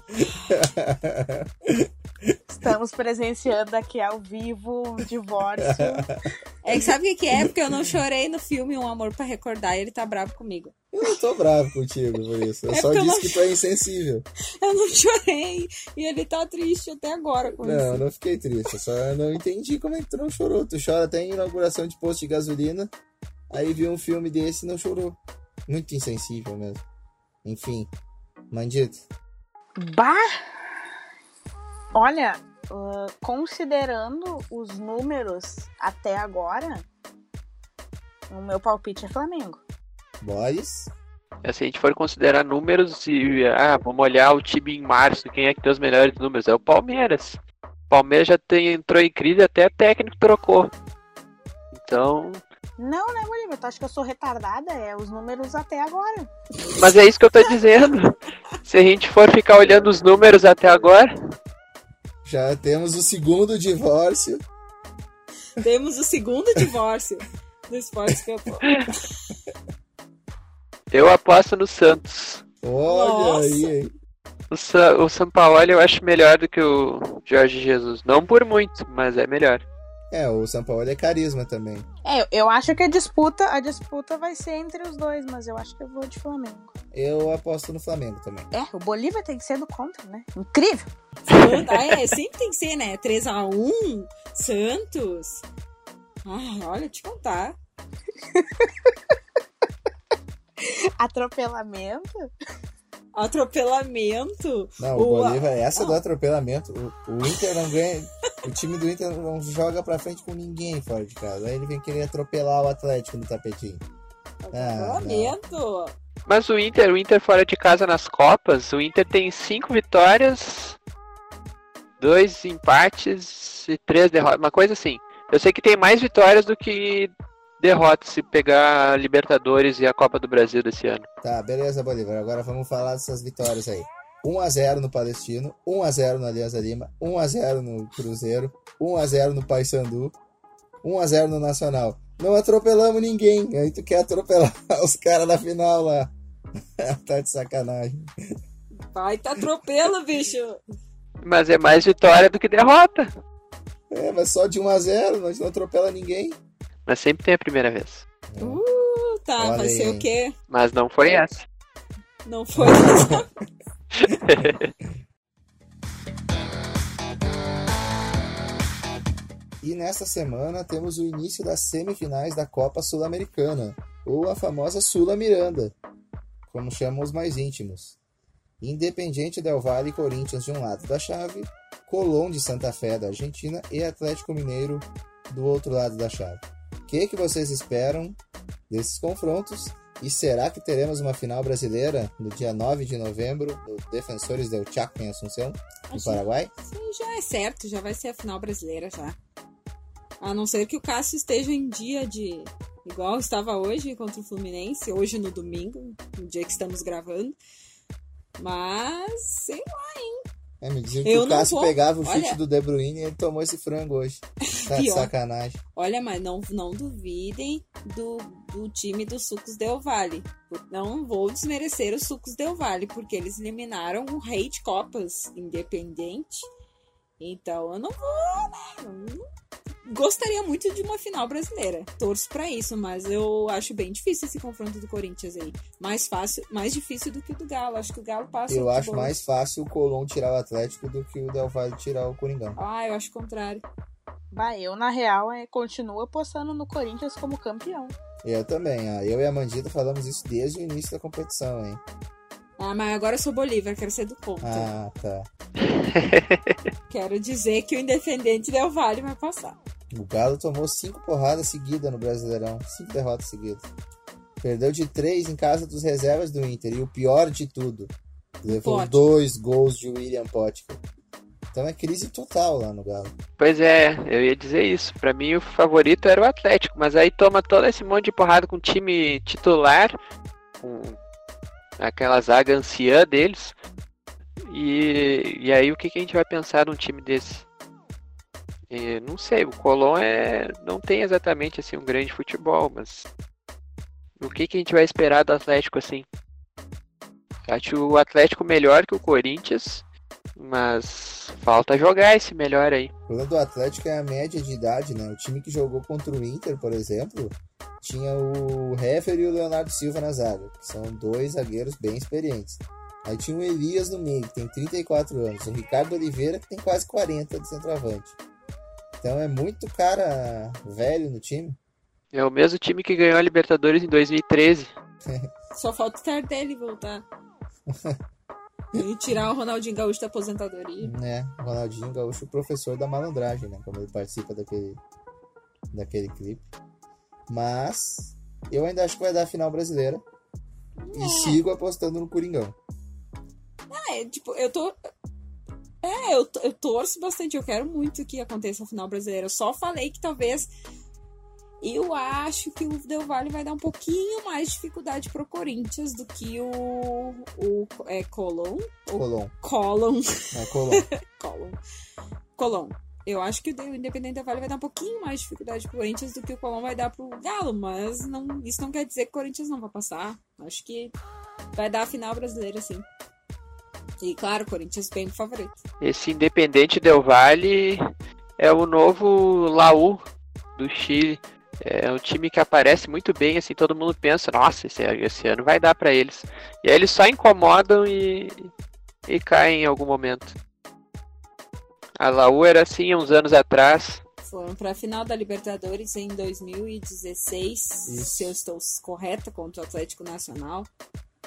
Estamos presenciando aqui ao vivo um divórcio. É que sabe o que é? Porque eu não chorei no filme Um Amor pra Recordar e ele tá bravo comigo. Eu não tô bravo contigo por isso. Eu É só eu disse não- que tu é insensível. Eu não chorei e ele tá triste até agora com Não, eu isso. não fiquei triste. Eu só não entendi como é que tu não chorou. Tu chora até em inauguração de posto de gasolina. Aí viu um filme desse e não chorou. Muito insensível mesmo. Enfim. Mandito. Bah! Olha, ah, considerando os números até agora, o meu palpite é Flamengo. Boys. Se a gente for considerar números e ah, vamos olhar o time em março, quem é que tem os melhores números? É o Palmeiras. O Palmeiras já tem, entrou em crise até técnico trocou. Então, Não, né, Bolívia? Tu acha que eu sou retardada? É os números até agora. mas é isso que eu tô dizendo. Se a gente for ficar olhando os números até agora, Já temos o segundo divórcio. Temos o segundo divórcio do esporte que eu tô. eu aposto no Santos. Olha Nossa. aí, hein? O, Sa o São Paulo eu acho melhor do que o Jorge Jesus. Não por muito, mas é melhor. É, o São Paulo é carisma também. É, eu acho que a disputa, a disputa vai ser entre os dois, mas eu acho que eu vou de Flamengo. Eu aposto no Flamengo também. É, o Bolívia tem que ser do contra, né? Incrível! Ah, é, sempre tem que ser, né? 3x1, Santos. Ai, olha, te contar. Atropelamento? Atropelamento. Não, o O- Bolívar, essa ah. do atropelamento, o, o Inter não ganha. O time do Inter não joga pra frente com ninguém fora de casa. Aí ele vem querer atropelar o Atlético no tapetinho. Ah, Atropelamento. Mas o Inter, o Inter fora de casa nas Copas, o Inter tem cinco vitórias, dois empates e três derrotas, uma coisa assim. Eu sei que tem mais vitórias do que derrotas se pegar a Libertadores e a Copa do Brasil desse ano. Tá, beleza, Bolívar. Agora vamos falar dessas vitórias aí. 1x0 no Palestino, 1x0 no Alianza Lima, 1x0 no Cruzeiro, 1x0 no Paysandu, 1x0 no Nacional. Não atropelamos ninguém. Aí tu quer atropelar os caras na final lá. tá de sacanagem. Vai, tá atropelo, bicho. Mas é mais vitória do que derrota. É, mas só de 1x0, nós não atropela ninguém. Mas sempre tem a primeira vez. Uh, tá, Olha vai aí, ser o quê? Mas não foi essa. Não foi. E nesta semana temos o início das semifinais da Copa Sul-Americana, ou a famosa Sula Miranda, como chamam os mais íntimos. Independiente Del Valle e Corinthians de um lado da chave, Colón de Santa Fé da Argentina e Atlético Mineiro do outro lado da chave. O que, que vocês esperam desses confrontos E será que teremos uma final brasileira no dia 9 de novembro, no Defensores del Chaco em Assunção, no Acho- Paraguai? Sim, já é certo, já vai ser a final brasileira já. A não ser que o Cássio esteja em dia de. Igual estava hoje contra o Fluminense, hoje no domingo, no dia que estamos gravando. Mas, sei lá, É, me diziam que Eu o Cássio vou. pegava o chute Olha. do De Bruyne e ele tomou esse frango hoje. Tá de sacanagem. Olha, mas não, não duvidem do, do time dos Sucos Del Vale. Não vou desmerecer os Sucos Del Vale, porque eles eliminaram o rei de Copas independente. Então eu não vou, né? Gostaria muito de uma final brasileira. Torço pra isso, mas eu acho bem difícil esse confronto do Corinthians aí. Mais fácil, mais difícil do que o do Galo. Acho que o Galo passa. Eu acho mais fácil o Colom tirar o Atlético do que o Del Valle tirar o Coringão. Ah, eu acho o contrário. Bah, eu, na real, é, continuo apostando no Corinthians como campeão. Eu também, ó. Eu e a Mandita falamos isso desde o início da competição, hein? Ah, mas agora eu sou Bolívar, quero ser do contra. Ah, tá. Quero dizer que o Independente Del Vale vai passar. O Galo tomou cinco porradas seguidas no Brasileirão. Cinco derrotas seguidas. Perdeu de três em casa dos reservas do Inter. E o pior de tudo, levou Potker. dois gols de William Potker. Então é crise total lá no Galo. Pois é, eu ia dizer isso. Pra mim o favorito era o Atlético, mas aí toma todo esse monte de porrada com o time titular, com aquela zaga anciã deles. E, e aí o que, que a gente vai pensar num time desse? E, não sei, o Colón é, não tem exatamente assim um grande futebol, mas o que, que a gente vai esperar do Atlético assim? Acho o Atlético melhor que o Corinthians, mas falta jogar esse melhor aí. O problema do Atlético é a média de idade, né? O time que jogou contra o Inter, por exemplo, tinha o Heffer e o Leonardo Silva na zaga, que são dois zagueiros bem experientes. Aí tinha o Elias no meio, que tem 34 anos. O Ricardo Oliveira, que tem quase 40 de centroavante. Então é muito cara velho no time. É o mesmo time que ganhou a Libertadores em 2013. Só falta o Tardelli voltar. e tirar o Ronaldinho Gaúcho da aposentadoria. né? O Ronaldinho Gaúcho, o professor da malandragem, né? Como ele participa daquele, daquele clipe. Mas eu ainda acho que vai dar a final brasileira. E sigo apostando no Coringão. Ah, é, tipo, eu tô. É, eu, eu torço bastante. Eu quero muito que aconteça a final brasileira. Eu só falei que talvez. Eu acho que o Del Valle vai dar um pouquinho mais de dificuldade pro Corinthians do que o. O é, Colom? O Colom. Colom. É. Colom. Colom. Eu acho que o Independente Del Vale vai dar um pouquinho mais de dificuldade pro Corinthians do que o Colom vai dar pro Galo, mas não, isso não quer dizer que o Corinthians não vai passar. Acho que vai dar a final brasileira, sim. E claro, o Corinthians bem favorito. Esse Independente Del Valle é o novo Laú do Chile. É um time que aparece muito bem, assim, todo mundo pensa, nossa, esse, esse ano vai dar pra eles. E aí eles só incomodam e, e caem em algum momento. A Laú era assim uns anos atrás. Foram pra final da Libertadores em 2016, Isso. se eu estou correta, contra o Atlético Nacional.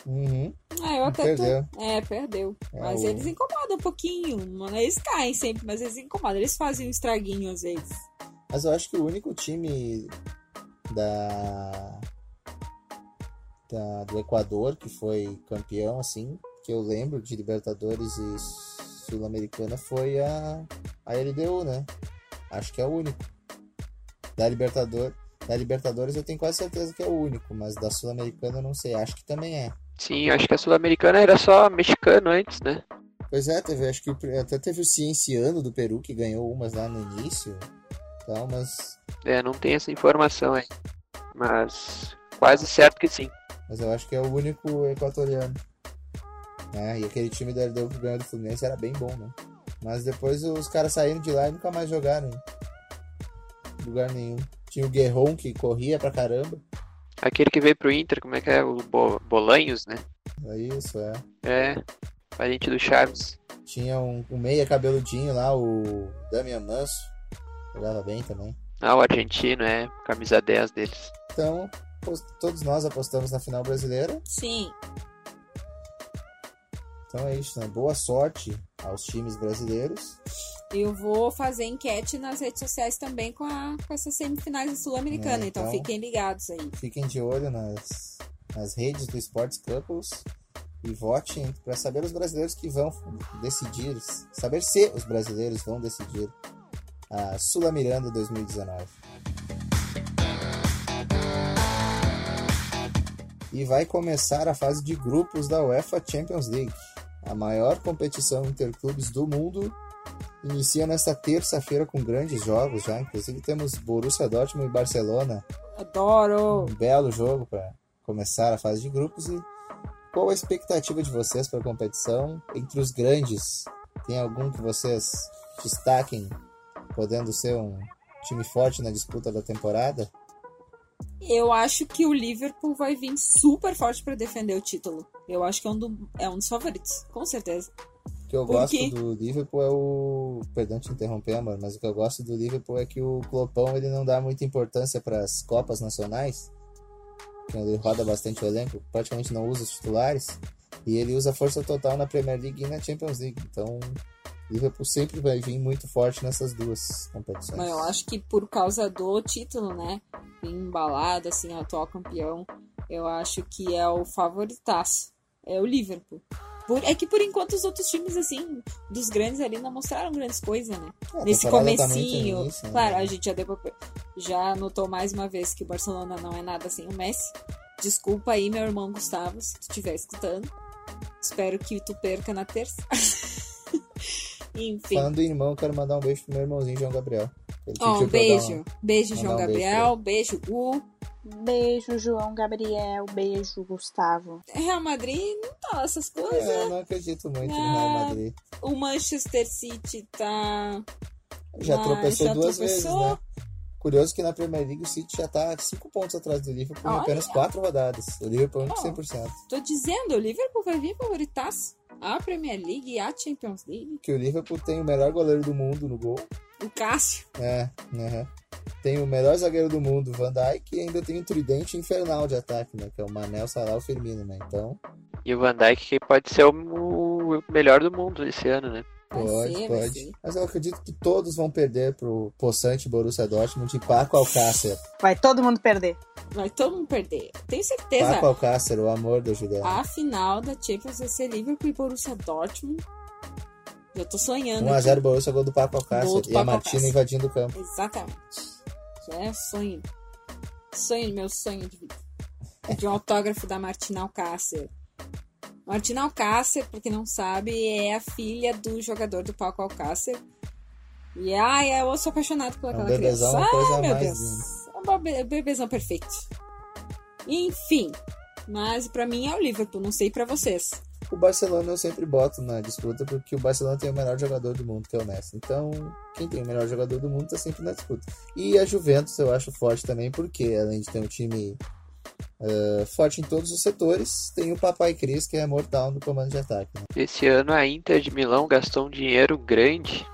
Uhum. Ah, eu até tô... Perdeu. É, perdeu. É, mas o- eles incomodam um pouquinho. Mano. Eles caem sempre, mas eles incomodam. Eles fazem um estraguinho às vezes. Mas eu acho que o único time da, da do Equador que foi campeão, assim, que eu lembro de Libertadores e Sul-Americana foi a, a LDU, né? Acho que é o único. Da Libertadores, da Libertadores eu tenho quase certeza que é o único, mas da Sul-Americana eu não sei, acho que também é. Sim, acho que a Sul-Americana era só mexicano antes, né? Pois é, teve, acho que até teve o Cienciano do Peru que ganhou umas lá no início, tal, mas É, não tem essa informação aí. Mas quase certo que sim. Mas eu acho que é o único equatoriano. É, e aquele time da LDU que ganhou do Fluminense era bem bom, né? Mas depois os caras saíram de lá e nunca mais jogaram em lugar nenhum. Tinha o Guerron que corria pra caramba. Aquele que veio pro Inter, como é que é? O Bo- Bolanhos, né? É isso, é. É, parente do Chaves. Tinha um, um meia cabeludinho lá, o Damian Manso. Jogava bem também. Ah, o argentino, é, camisa 10 deles. Então, todos nós apostamos na final brasileira. Sim. Então é isso, né? Boa sorte aos times brasileiros. Eu vou fazer enquete nas redes sociais também com, a, com essas semifinais da Sul-Americana. É, então, então- fiquem ligados aí. Fiquem de olho nas, nas redes do Sports Couples e vote para saber os brasileiros que vão decidir, saber se os brasileiros vão decidir a Sula Miranda 2019. E vai começar a fase de grupos da UEFA Champions League, a maior competição interclubes do mundo. Inicia nesta terça-feira com grandes jogos já, inclusive temos Borussia Dortmund e Barcelona. Adoro! Um belo jogo para começar a fase de grupos e qual a expectativa de vocês para a competição entre os grandes? Tem algum que vocês destaquem podendo ser um time forte na disputa da temporada? Eu acho que o Liverpool vai vir super forte para defender o título. Eu acho que é um, do, é um dos favoritos, com certeza. O que eu Porque- gosto do Liverpool é o. Perdão te interromper, amor, mas o que eu gosto do Liverpool é que o Clopão ele não dá muita importância para as Copas Nacionais. Ele roda bastante o elenco, praticamente não usa os titulares. E ele usa força total na Premier League e na Champions League. Então, o Liverpool sempre vai vir muito forte nessas duas competições. Mas eu acho que por causa do título, né? Embalado, assim, atual campeão, eu acho que é o favoritaço. É o Liverpool. Por- é que por enquanto os outros times, assim, dos grandes ali não mostraram grandes coisas, né? É, Nesse tá comecinho. no início, né? Claro, a gente já, deu pra- já notou mais uma vez que o Barcelona não é nada sem o Messi. Desculpa aí, meu irmão Gustavo, se tu estiver escutando. Espero que tu perca na terça. Enfim. Falando em irmão, quero mandar um beijo pro meu irmãozinho João Gabriel. Ele pediu um beijo. Beijo, João um Gabriel. Beijo, Gu. Beijo, João Gabriel. Beijo, Gustavo. Real Madrid não tá lá essas coisas. É, eu não acredito muito no Ah, Real Madrid. O Manchester City tá. Já Mas tropeçou já duas tropeçou. vezes, né? Curioso que na Premier League o City já tá 5 pontos atrás do Liverpool em Olha. apenas 4 rodadas. O Liverpool é Ó. 100%. Tô dizendo, o Liverpool vai vir favoritaço. A Premier League e a Champions League. Que o Liverpool tem o melhor goleiro do mundo no gol. O Cássio. É, né? Tem o melhor zagueiro do mundo, Van Dijk, e ainda tem um tridente infernal de ataque, né? Que é o Manel, Salah e o Firmino, né? Então, E o Van Dijk que pode ser o, o melhor do mundo esse ano, né? Pode, ser, pode. Mas eu acredito que todos vão perder pro possante Borussia Dortmund e Paco Alcácer. Vai todo mundo perder. Vai todo mundo perder. Tenho certeza. Paco Alcácer, o amor da Juliana. A final da Champions vai ser Liverpool e Borussia Dortmund. Já tô sonhando. 1x0 Borussia, gol do Paco Alcácer. Do E a Paco Martina Alcácer. invadindo o campo. Exatamente. Já é sonho. Sonho, meu sonho de vida. De um autógrafo da Martina Alcácer. Martina Alcácer, pra quem não sabe, é a filha do jogador do Paco Alcácer. E ai, eu sou apaixonado por É um aquela bebezão, criança. Ai, meu Deus. É um be- bebezão perfeito. Enfim. Mas pra mim é o Liverpool, não sei pra vocês. O Barcelona eu sempre boto na disputa porque o Barcelona tem o melhor jogador do mundo, que é o Messi. Então, quem tem o melhor jogador do mundo tá sempre na disputa. E a Juventus eu acho forte também, porque além de ter um time eh, forte em todos os setores, tem o Papai Cris, que é mortal no comando de ataque. né? Esse ano a Inter de Milão gastou um dinheiro grande.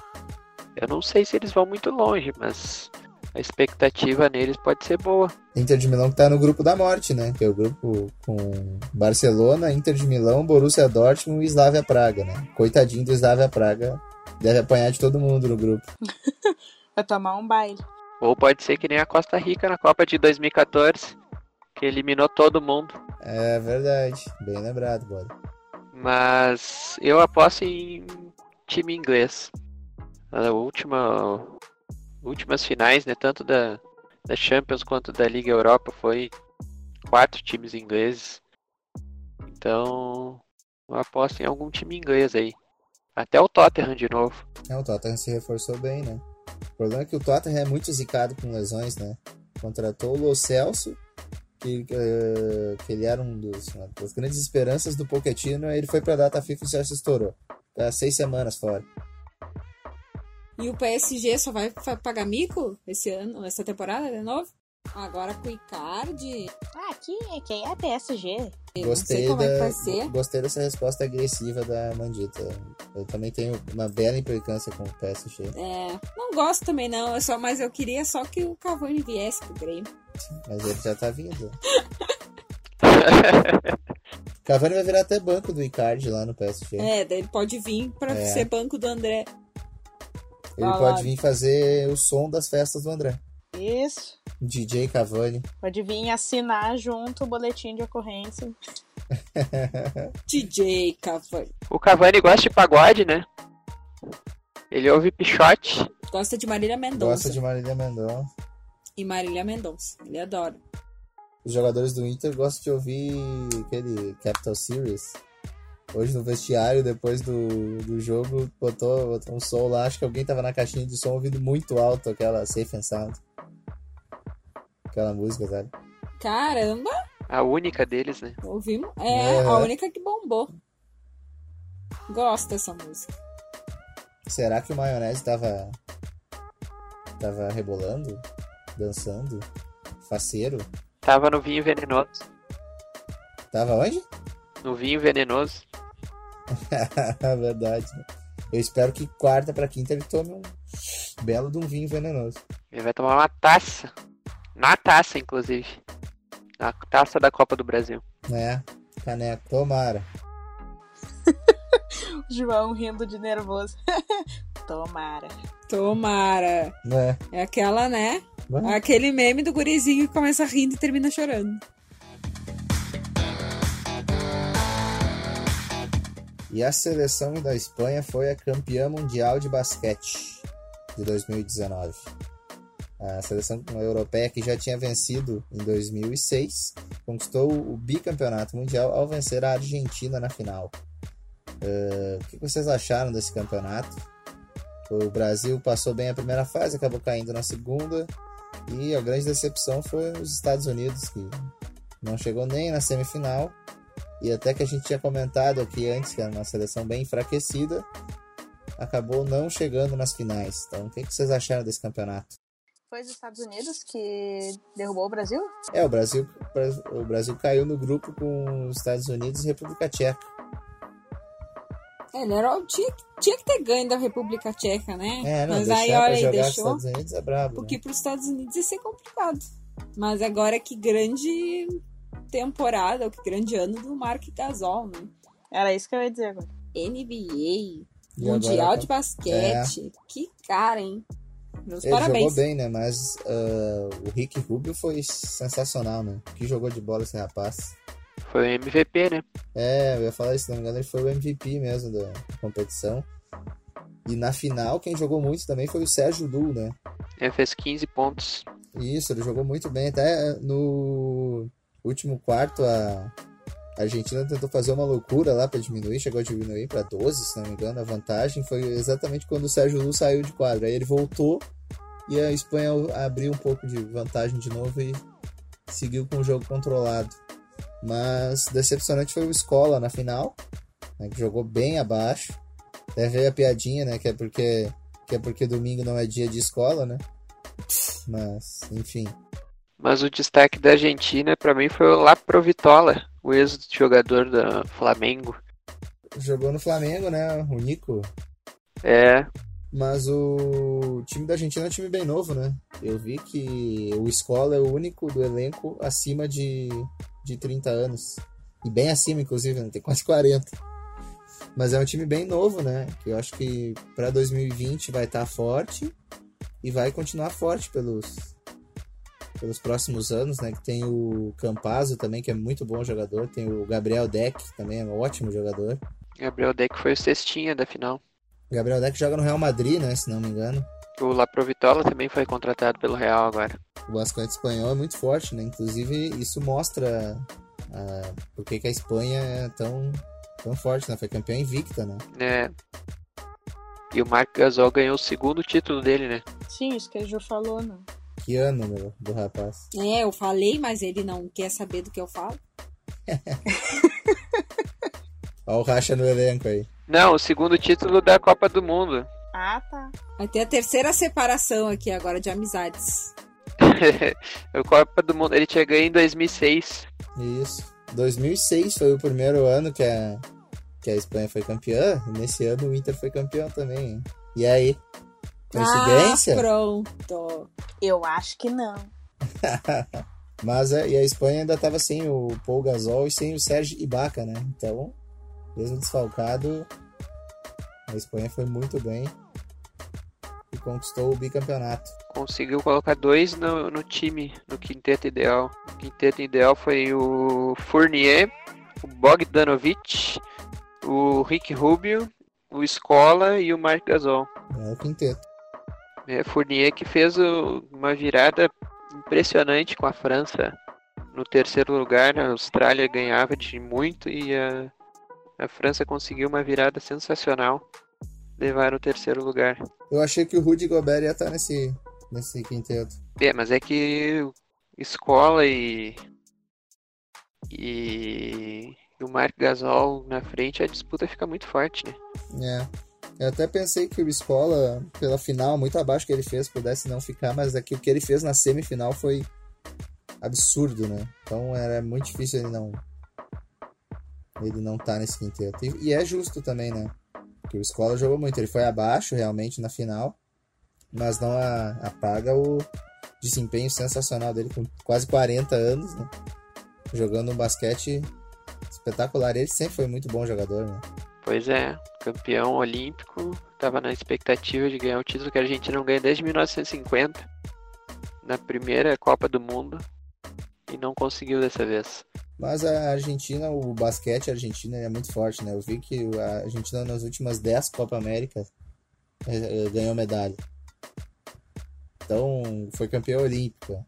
Eu não sei se eles vão muito longe, mas a expectativa neles pode ser boa. Inter de Milão que tá no grupo da morte, né? Que é o grupo com Barcelona, Inter de Milão, Borussia Dortmund e Slavia Praga, né? Coitadinho do Slavia Praga. Deve apanhar de todo mundo no grupo. Vai tomar um baile. Ou pode ser que nem a Costa Rica na Copa de 2014, que eliminou todo mundo. É verdade. Bem lembrado, bora. Mas eu aposto em time inglês. A última, últimas finais, né, tanto da, da Champions quanto da Liga Europa, foi quatro times ingleses. Então, eu aposto em algum time inglês aí. Até o Tottenham de novo. É, o Tottenham se reforçou bem, né? O problema é que o Tottenham é muito zicado com lesões, né? Contratou o Lo Celso, que, eh, que ele era um dos, uma das grandes esperanças do Pochettino, ele foi pra data FIFA e já se estourou. Tá seis semanas fora. E o PSG só vai pagar mico esse ano, essa temporada de novo? Agora com o Icardi. Ah, aqui, aqui é PSG. Eu Gostei, não sei como é que da, vai ser. gostei dessa resposta agressiva da Mandita. Eu também tenho uma bela implicância com o PSG. É, não gosto também não, eu só, mas eu queria só que o Cavani viesse pro Grêmio. Mas ele já tá vindo. Cavani vai virar até banco do Icardi lá no PSG. É, daí ele pode vir pra É. ser banco do André. Ele pode vir fazer o som das festas do André. Isso. DJ Cavani. Pode vir assinar junto o boletim de ocorrência. DJ Cavani. O Cavani gosta de pagode, né? Ele ouve Pichote. Gosta de Marília Mendonça. Gosta de Marília Mendonça. E Marília Mendonça. Ele adora. Os jogadores do Inter gostam de ouvir aquele Capital Series. Hoje no vestiário, depois do, do jogo, botou, botou um som lá. Acho que alguém tava na caixinha de som ouvindo muito alto aquela Safe and Sound. Aquela música, sabe? Caramba! A única deles, né? Ouvimos. É, É. a única que bombou. Gosto dessa música. Será que o maionese tava. tava rebolando? Dançando? Faceiro? Tava no vinho venenoso. Tava onde? No vinho venenoso. Verdade. né? Eu espero que quarta pra quinta ele tome um belo de um vinho venenoso. Ele vai tomar uma taça. Na taça, inclusive. Na taça da Copa do Brasil. Né? Caneco, tomara. João rindo de nervoso. Tomara. Tomara. Né? É aquela, né? Vai. Aquele meme do gurizinho que começa rindo e termina chorando. E a seleção da Espanha foi a campeã mundial de basquete de 2019. A seleção europeia que já tinha vencido em 2006 conquistou o bicampeonato mundial ao vencer a Argentina na final. Ah, o que vocês acharam desse campeonato? O Brasil passou bem a primeira fase, acabou caindo na segunda. E a grande decepção foi os Estados Unidos, que não chegou nem na semifinal. E até que a gente tinha comentado aqui antes, que era uma seleção bem enfraquecida, acabou não chegando nas finais. Então, o que vocês acharam desse campeonato? Foi os Estados Unidos que derrubou o Brasil? É, o Brasil, o Brasil caiu no grupo com os Estados Unidos e República Tcheca. É, ele era, tinha, tinha que ter ganho da República Tcheca, né? É, não, Mas aí, olha aí, deixou. Estados Unidos é brabo, Porque né? para os Estados Unidos ia ser complicado. Mas agora que grande temporada, ou que grande ano do Mark Gasol, né? Era isso que eu ia dizer agora. NBA, E Mundial agora- de Basquete. Que cara, hein? Meus Ele parabéns. jogou bem, né? Mas ah, o Rick Rubio foi sensacional, né? Que jogou de bola esse rapaz. Foi o MVP, né? É, eu ia falar isso, se não me engano, ele foi o MVP mesmo da competição. E na final, quem jogou muito também foi o Sérgio Du, né? Ele fez 15 pontos. Isso, ele jogou muito bem. Até no último quarto, a Argentina tentou fazer uma loucura lá pra diminuir, chegou a diminuir pra 12, se não me engano. A vantagem foi exatamente quando o Sérgio Lu saiu de quadro. Aí ele voltou e a Espanha abriu um pouco de vantagem de novo e seguiu com o jogo controlado. Mas decepcionante foi o Escola na final, né, que jogou bem abaixo. Até veio a piadinha, né? Que é porque que é porque domingo não é dia de escola, né? Mas, enfim. Mas o destaque da Argentina, pra mim, foi o Laprovitola, o ex-jogador do Flamengo. Jogou no Flamengo, né? O Nico. É, Mas o time da Argentina é um time bem novo, né? Eu vi que o Escola é o único do elenco acima de, de 30 anos. E bem acima, inclusive, né? Tem quase 40. Mas é um time bem novo, né? Que eu acho que para 2020 vai estar forte e vai continuar forte pelos, pelos próximos anos, né? Que tem o Campazzo também, que é muito bom jogador. Tem o Gabriel Deck, que também é um ótimo jogador. Gabriel Deck foi o cestinha da final. Gabriel Deck joga no Real Madrid, né? Se não me engano. O Laprovitola também foi contratado pelo Real agora. O basquete espanhol é muito forte, né? Inclusive, isso mostra ah, por que, a Espanha é tão, tão forte, né? Foi campeã invicta, né? É. E o Marc Gasol ganhou o segundo título dele, né? Sim, isso que a Ju falou, né? Que ano, meu, do rapaz. É, eu falei, mas ele não quer saber do que eu falo. Olha o racha no elenco aí. Não, o segundo título da Copa do Mundo. Ah, tá. Vai ter a terceira separação aqui agora de amizades. o Copa do Mundo, ele tinha ganho em 2006. Isso. 2006 foi o primeiro ano que a, que a Espanha foi campeã. E nesse ano o Inter foi campeão também. E aí? Coincidência? Ah, pronto. Eu acho que não. Mas é, e a Espanha ainda tava sem o Paul Gasol e sem o Sérgio Ibaka, né? Então, mesmo desfalcado, a Espanha foi muito bem. e conquistou o bicampeonato. Conseguiu colocar dois no, no time, no quinteto ideal. O quinteto ideal foi o Fournier, o Bogdanovic, o Rick Rubio, o Escola e o Marc Gasol. É o quinteto. É, Fournier que fez o- uma virada impressionante com a França no terceiro lugar. A Austrália ganhava de muito e a, a França conseguiu uma virada sensacional. Levar o terceiro lugar. Eu achei que o Rudy Gobert ia estar nesse, nesse quinteto. É, mas é que escola e e o Marc Gasol na frente, a disputa fica muito forte, né? É. Eu até pensei que o Escola, pela final, muito abaixo que ele fez, pudesse não ficar, mas aqui o que ele fez na semifinal foi absurdo, né? Então era muito difícil ele não ele não tá nesse quinteto. E, é justo também, né? Porque o Escola jogou muito, ele foi abaixo realmente na final, mas não a- apaga o desempenho sensacional dele com quase 40 anos, né? Jogando um basquete espetacular. Ele sempre foi muito bom jogador, né? Pois é, campeão olímpico, tava na expectativa de ganhar o título que a Argentina não ganha desde 1950, na primeira Copa do Mundo, e não conseguiu dessa vez. Mas a Argentina, o basquete argentino é muito forte, né? Eu vi que a Argentina nas últimas 10 Copa América eh, eh, ganhou medalha. Então, foi campeão olímpico.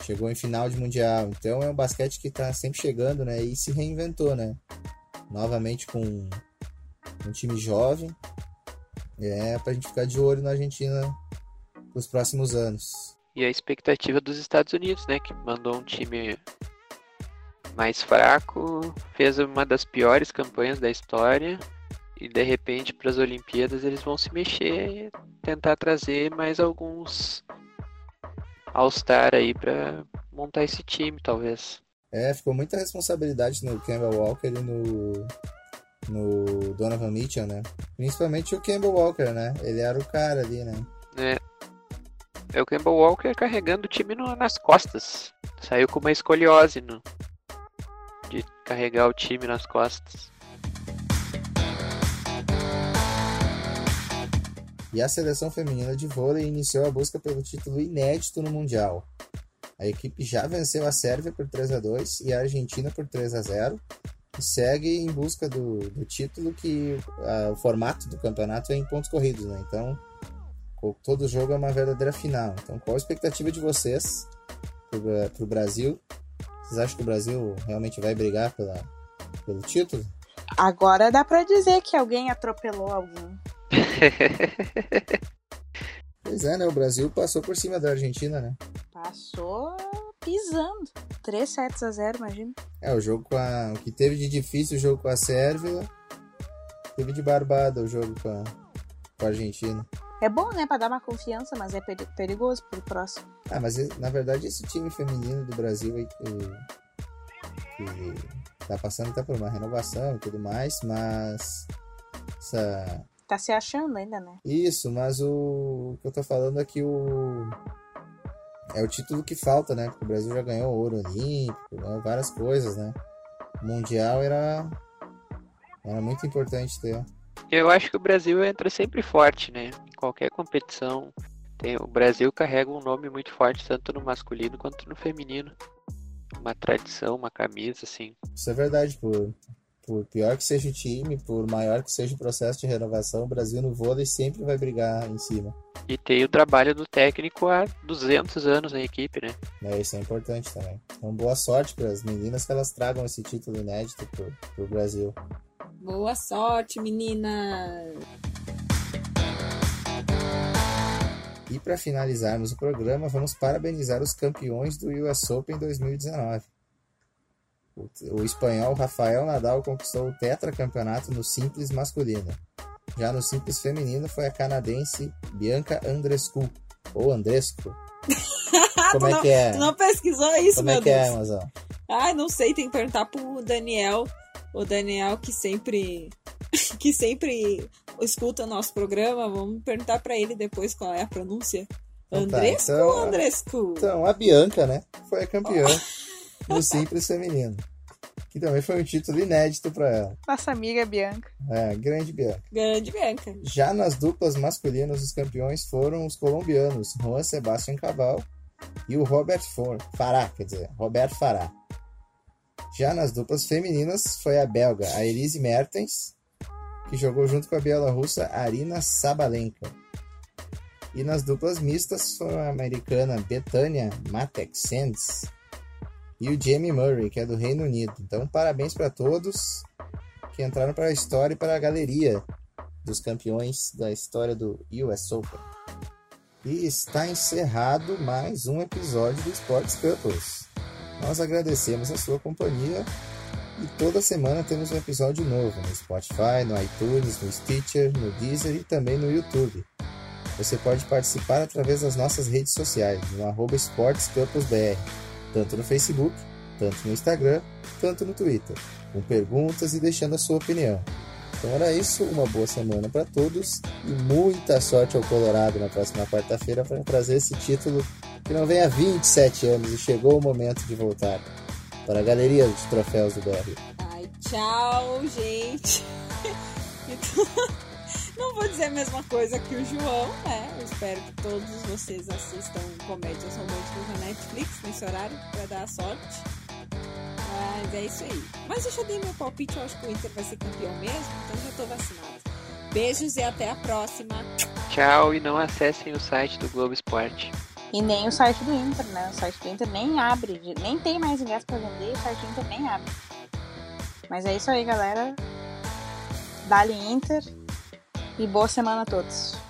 Chegou em final de mundial. Então, é um basquete que tá sempre chegando, né? E se reinventou, né? Novamente com um time jovem. É pra gente ficar de olho na Argentina nos próximos anos. E a expectativa dos Estados Unidos, né, que mandou um time mais fraco, fez uma das piores campanhas da história, e de repente para as Olimpíadas eles vão se mexer e tentar trazer mais alguns All-Star aí para montar esse time, talvez. É, ficou muita responsabilidade no Campbell Walker e no, no Donovan Mitchell, né? Principalmente o Campbell Walker, né? Ele era o cara ali, né? É, é o Campbell Walker carregando o time no- nas costas. Saiu com uma escoliose no, de carregar o time nas costas. E a seleção feminina de vôlei iniciou a busca pelo título inédito no Mundial. A equipe já venceu a Sérvia por 3 a 2 e a Argentina por 3 a 0 e segue em busca do, do título que ah, o formato do campeonato é em pontos corridos, né? Então, todo jogo é uma verdadeira final. Então, qual a expectativa de vocês para o Brasil? Vocês acham que o Brasil realmente vai brigar pela, pelo título? Agora dá pra dizer que alguém atropelou alguém. Pois é, né? O Brasil passou por cima da Argentina, né? Passou pisando. 3 sets a 0, imagina. É, o jogo com a. O que teve de difícil o jogo com a Sérvia. Teve de barbada o jogo com a, com a Argentina. É bom, né, pra dar uma confiança, mas é peri- perigoso pro próximo. Ah, mas na verdade esse time feminino do Brasil aí que, que tá passando até por uma renovação e tudo mais, mas. Essa, Tá se achando ainda, né? Isso, mas o, o que eu tô falando aqui o é o título que falta, né? Porque o Brasil já ganhou ouro olímpico, ganhou várias coisas, né? O mundial era era muito importante ter. Eu acho que o Brasil entra sempre forte, né? Em qualquer competição. Tem, o Brasil carrega um nome muito forte, tanto no masculino quanto no feminino. Uma tradição, uma camisa, assim. Isso é verdade, por por pior que seja o time, por maior que seja o processo de renovação, o Brasil no vôlei sempre vai brigar em cima. E tem o trabalho do técnico há 200 anos na equipe, né? Né? Isso é importante também. Então, boa sorte para as meninas que elas tragam esse título inédito pro, pro Brasil. Boa sorte, menina! E para finalizarmos o programa, vamos parabenizar os campeões do US Open 2019. O, o espanhol Rafael Nadal conquistou o tetracampeonato no simples masculino. Já no simples feminino foi a canadense Bianca Andrescu, ou Andrescu. Como é que é? Tu não pesquisou isso, Como meu é que é, Deus? Amazon? Ai, não sei, tem que perguntar pro Daniel. O Daniel que sempre que sempre escuta nosso programa, vamos perguntar pra ele depois qual é a pronúncia. Então tá, Andrescu então, ou Andrescu? Então, a Bianca, né, foi a campeã no simples feminino. que também foi um título inédito para ela. Nossa amiga Bianca. É, grande Bianca. Grande Bianca. Já nas duplas masculinas, os campeões foram os colombianos Juan Sebastián Cabal e o Robert For Farah, quer dizer, Roberto Farah. Já nas duplas femininas foi a belga a Elise Mertens, que jogou junto com a bielorrussa Arina Sabalenka. E nas duplas mistas foram a americana Betânia Matek Sands e o Jamie Murray, que é do Reino Unido. Então, parabéns para todos que entraram para a história e para a galeria dos campeões da história do US Open. E está encerrado mais um episódio do Sports Couples. Nós agradecemos a sua companhia e toda semana temos um episódio novo no Spotify, no iTunes, no Stitcher, no Deezer e também no YouTube. Você pode participar através das nossas redes sociais, no arroba tanto no Facebook, tanto no Instagram, tanto no Twitter, com perguntas e deixando a sua opinião. Então era isso, uma boa semana para todos e muita sorte ao Colorado na próxima quarta-feira para trazer esse título que não vem há 27 anos e chegou o momento de voltar para a galeria de troféus do BR. Ai, tchau, gente. Não vou dizer a mesma coisa que o João, né? Eu espero que todos vocês assistam comédias românticas na Netflix nesse horário para dar a sorte. Mas é isso aí. Mas eu já dei meu palpite, eu acho que o Inter vai ser campeão mesmo, então já tô vacinada. Beijos e até a próxima. Tchau e não acessem o site do Globo Esporte. E nem o site do Inter, né? O site do Inter nem abre, nem tem mais ingresso pra vender, o site do Inter nem abre. Mas é isso aí, galera. Dali Inter e boa semana a todos.